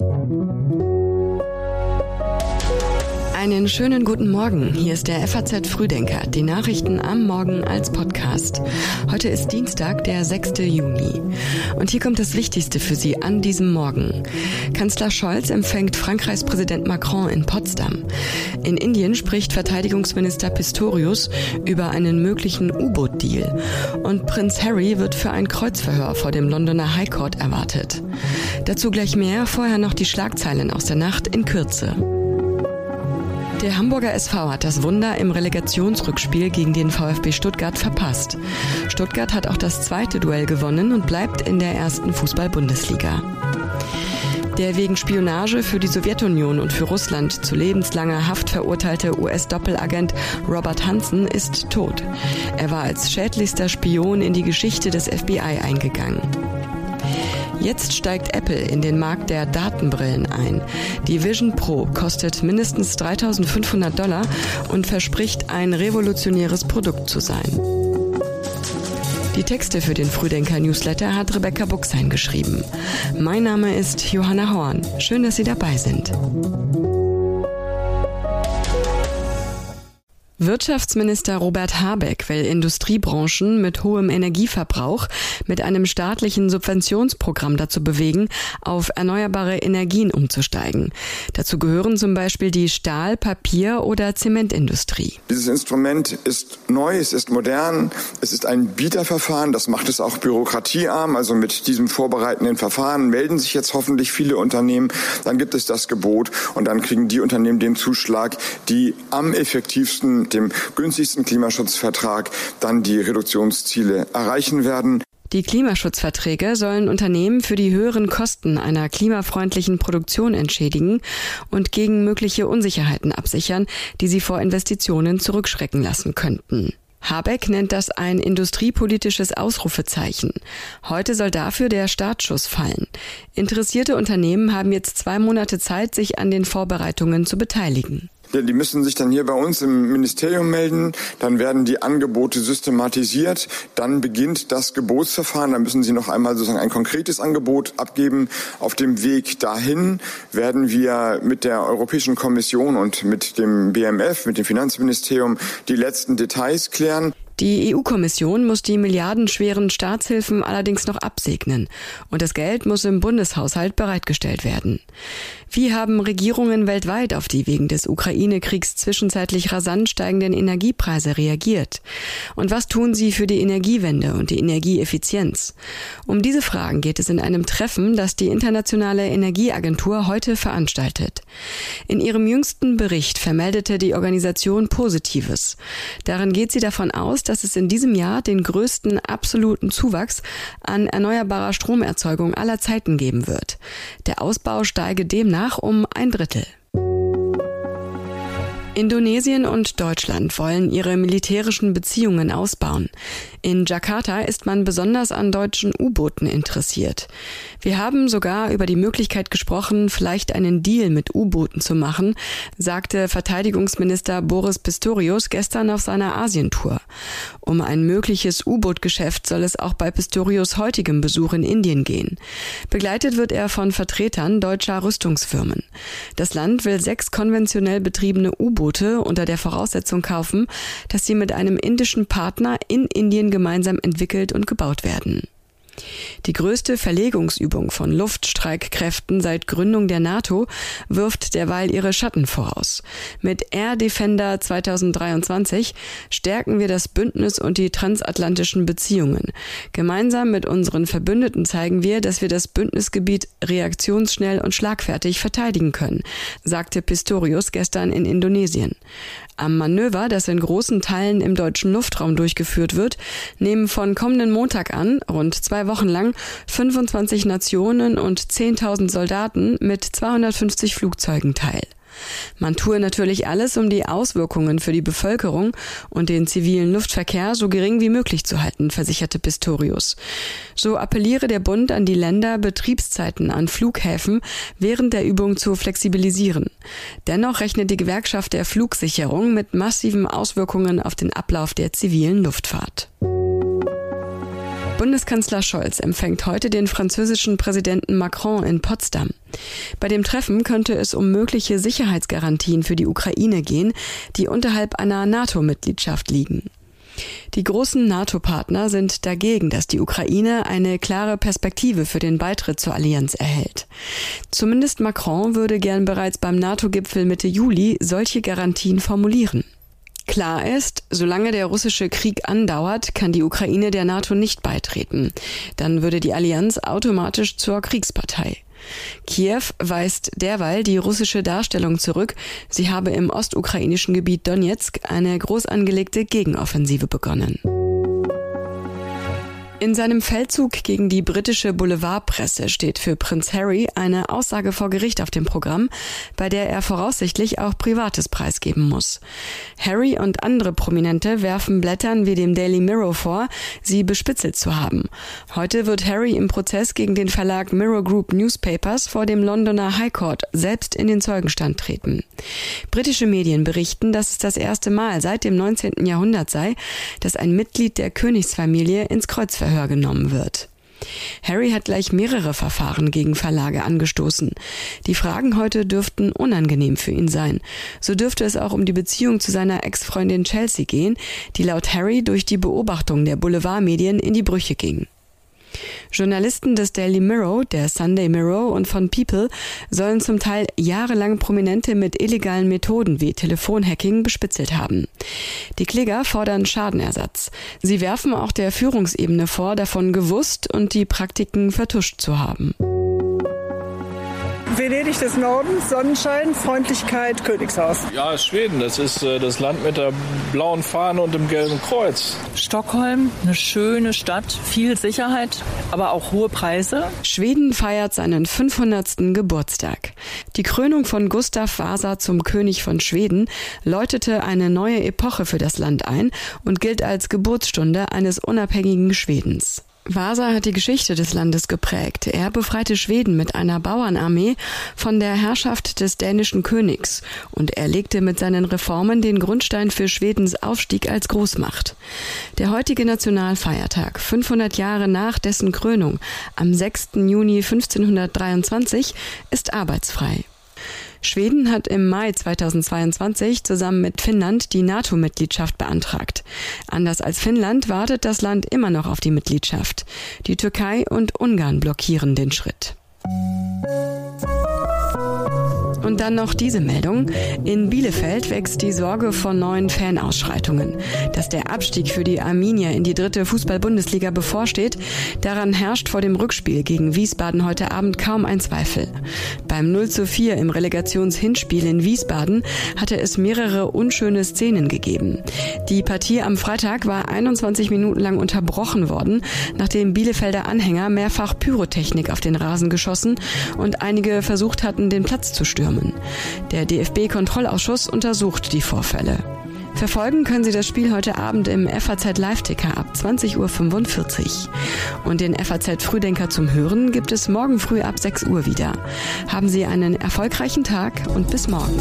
Thank you. Einen schönen guten Morgen. Hier ist der FAZ Frühdenker. Die Nachrichten am Morgen als Podcast. Heute ist Dienstag, der 6. Juni. Und hier kommt das Wichtigste für Sie an diesem Morgen. Kanzler Scholz empfängt Frankreichs Präsident Macron in Potsdam. In Indien spricht Verteidigungsminister Pistorius über einen möglichen U-Boot-Deal. Und Prinz Harry wird für ein Kreuzverhör vor dem Londoner High Court erwartet. Dazu gleich mehr, vorher noch die Schlagzeilen aus der Nacht in Kürze. Der Hamburger SV hat das Wunder im Relegationsrückspiel gegen den VfB Stuttgart verpasst. Stuttgart hat auch das zweite Duell gewonnen und bleibt in der ersten Fußball-Bundesliga. Der wegen Spionage für die Sowjetunion und für Russland zu lebenslanger Haft verurteilte US-Doppelagent Robert Hansen ist tot. Er war als schädlichster Spion in die Geschichte des FBI eingegangen. Jetzt steigt Apple in den Markt der Datenbrillen ein. Die Vision Pro kostet mindestens 3500 Dollar und verspricht ein revolutionäres Produkt zu sein. Die Texte für den Frühdenker Newsletter hat Rebecca Buchsein geschrieben. Mein Name ist Johanna Horn. Schön, dass Sie dabei sind. Wirtschaftsminister Robert Habeck will Industriebranchen mit hohem Energieverbrauch mit einem staatlichen Subventionsprogramm dazu bewegen, auf erneuerbare Energien umzusteigen. Dazu gehören zum Beispiel die Stahl-, Papier- oder Zementindustrie. Dieses Instrument ist neu, es ist modern, es ist ein Bieterverfahren, das macht es auch bürokratiearm. Also mit diesem vorbereitenden Verfahren melden sich jetzt hoffentlich viele Unternehmen. Dann gibt es das Gebot und dann kriegen die Unternehmen den Zuschlag, die am effektivsten dem günstigsten Klimaschutzvertrag dann die Reduktionsziele erreichen werden. Die Klimaschutzverträge sollen Unternehmen für die höheren Kosten einer klimafreundlichen Produktion entschädigen und gegen mögliche Unsicherheiten absichern, die sie vor Investitionen zurückschrecken lassen könnten. Habeck nennt das ein industriepolitisches Ausrufezeichen. Heute soll dafür der Startschuss fallen. Interessierte Unternehmen haben jetzt zwei Monate Zeit, sich an den Vorbereitungen zu beteiligen. Die müssen sich dann hier bei uns im Ministerium melden. Dann werden die Angebote systematisiert. Dann beginnt das Gebotsverfahren. Dann müssen sie noch einmal sozusagen ein konkretes Angebot abgeben. Auf dem Weg dahin werden wir mit der Europäischen Kommission und mit dem BMF, mit dem Finanzministerium, die letzten Details klären. Die EU-Kommission muss die milliardenschweren Staatshilfen allerdings noch absegnen und das Geld muss im Bundeshaushalt bereitgestellt werden. Wie haben Regierungen weltweit auf die wegen des Ukraine-Kriegs zwischenzeitlich rasant steigenden Energiepreise reagiert? Und was tun sie für die Energiewende und die Energieeffizienz? Um diese Fragen geht es in einem Treffen, das die Internationale Energieagentur heute veranstaltet. In ihrem jüngsten Bericht vermeldete die Organisation Positives. Darin geht sie davon aus, dass es in diesem Jahr den größten absoluten Zuwachs an erneuerbarer Stromerzeugung aller Zeiten geben wird. Der Ausbau steige demnach um ein Drittel. Indonesien und Deutschland wollen ihre militärischen Beziehungen ausbauen. In Jakarta ist man besonders an deutschen U-Booten interessiert. Wir haben sogar über die Möglichkeit gesprochen, vielleicht einen Deal mit U-Booten zu machen, sagte Verteidigungsminister Boris Pistorius gestern auf seiner Asientour. Um ein mögliches U-Boot-Geschäft soll es auch bei Pistorius heutigem Besuch in Indien gehen. Begleitet wird er von Vertretern deutscher Rüstungsfirmen. Das Land will sechs konventionell betriebene U-Boote Boote unter der Voraussetzung kaufen, dass sie mit einem indischen Partner in Indien gemeinsam entwickelt und gebaut werden. Die größte Verlegungsübung von Luftstreitkräften seit Gründung der NATO wirft derweil ihre Schatten voraus. Mit Air Defender 2023 stärken wir das Bündnis und die transatlantischen Beziehungen. Gemeinsam mit unseren Verbündeten zeigen wir, dass wir das Bündnisgebiet reaktionsschnell und schlagfertig verteidigen können, sagte Pistorius gestern in Indonesien. Am Manöver, das in großen Teilen im deutschen Luftraum durchgeführt wird, nehmen von kommenden Montag an, rund zwei Wochen lang, 25 Nationen und 10.000 Soldaten mit 250 Flugzeugen teil. Man tue natürlich alles, um die Auswirkungen für die Bevölkerung und den zivilen Luftverkehr so gering wie möglich zu halten, versicherte Pistorius. So appelliere der Bund an die Länder, Betriebszeiten an Flughäfen während der Übung zu flexibilisieren. Dennoch rechnet die Gewerkschaft der Flugsicherung mit massiven Auswirkungen auf den Ablauf der zivilen Luftfahrt. Bundeskanzler Scholz empfängt heute den französischen Präsidenten Macron in Potsdam. Bei dem Treffen könnte es um mögliche Sicherheitsgarantien für die Ukraine gehen, die unterhalb einer NATO-Mitgliedschaft liegen. Die großen NATO-Partner sind dagegen, dass die Ukraine eine klare Perspektive für den Beitritt zur Allianz erhält. Zumindest Macron würde gern bereits beim NATO-Gipfel Mitte Juli solche Garantien formulieren. Klar ist, solange der russische Krieg andauert, kann die Ukraine der NATO nicht beitreten. Dann würde die Allianz automatisch zur Kriegspartei. Kiew weist derweil die russische Darstellung zurück, sie habe im ostukrainischen Gebiet Donetsk eine groß angelegte Gegenoffensive begonnen. In seinem Feldzug gegen die britische Boulevardpresse steht für Prinz Harry eine Aussage vor Gericht auf dem Programm, bei der er voraussichtlich auch Privates preisgeben muss. Harry und andere Prominente werfen Blättern wie dem Daily Mirror vor, sie bespitzelt zu haben. Heute wird Harry im Prozess gegen den Verlag Mirror Group Newspapers vor dem Londoner High Court selbst in den Zeugenstand treten. Britische Medien berichten, dass es das erste Mal seit dem 19. Jahrhundert sei, dass ein Mitglied der Königsfamilie ins Kreuz Verhör genommen wird. Harry hat gleich mehrere Verfahren gegen Verlage angestoßen. Die Fragen heute dürften unangenehm für ihn sein. So dürfte es auch um die Beziehung zu seiner Ex-Freundin Chelsea gehen, die laut Harry durch die Beobachtung der Boulevardmedien in die Brüche ging. Journalisten des Daily Mirror, der Sunday Mirror und von People sollen zum Teil jahrelang Prominente mit illegalen Methoden wie Telefonhacking bespitzelt haben. Die Kläger fordern Schadenersatz. Sie werfen auch der Führungsebene vor, davon gewusst und die Praktiken vertuscht zu haben. Venedig des Nordens, Sonnenschein, Freundlichkeit, Königshaus. Ja, Schweden, das ist äh, das Land mit der blauen Fahne und dem gelben Kreuz. Stockholm, eine schöne Stadt, viel Sicherheit, aber auch hohe Preise. Schweden feiert seinen 500. Geburtstag. Die Krönung von Gustav Vasa zum König von Schweden läutete eine neue Epoche für das Land ein und gilt als Geburtsstunde eines unabhängigen Schwedens. Vasa hat die Geschichte des Landes geprägt. Er befreite Schweden mit einer Bauernarmee von der Herrschaft des dänischen Königs und er legte mit seinen Reformen den Grundstein für Schwedens Aufstieg als Großmacht. Der heutige Nationalfeiertag, 500 Jahre nach dessen Krönung, am 6. Juni 1523, ist arbeitsfrei. Schweden hat im Mai 2022 zusammen mit Finnland die NATO-Mitgliedschaft beantragt. Anders als Finnland wartet das Land immer noch auf die Mitgliedschaft. Die Türkei und Ungarn blockieren den Schritt. Und dann noch diese Meldung. In Bielefeld wächst die Sorge vor neuen Fanausschreitungen. Dass der Abstieg für die Arminia in die dritte Fußball-Bundesliga bevorsteht, daran herrscht vor dem Rückspiel gegen Wiesbaden heute Abend kaum ein Zweifel. Beim 0 zu 4 im Relegationshinspiel in Wiesbaden hatte es mehrere unschöne Szenen gegeben. Die Partie am Freitag war 21 Minuten lang unterbrochen worden, nachdem Bielefelder Anhänger mehrfach Pyrotechnik auf den Rasen geschossen und einige versucht hatten, den Platz zu stürmen kommen. Der DFB-Kontrollausschuss untersucht die Vorfälle. Verfolgen können Sie das Spiel heute Abend im FAZ Live-Ticker ab 20.45 Uhr. Und den FAZ Frühdenker zum Hören gibt es morgen früh ab 6 Uhr wieder. Haben Sie einen erfolgreichen Tag und bis morgen.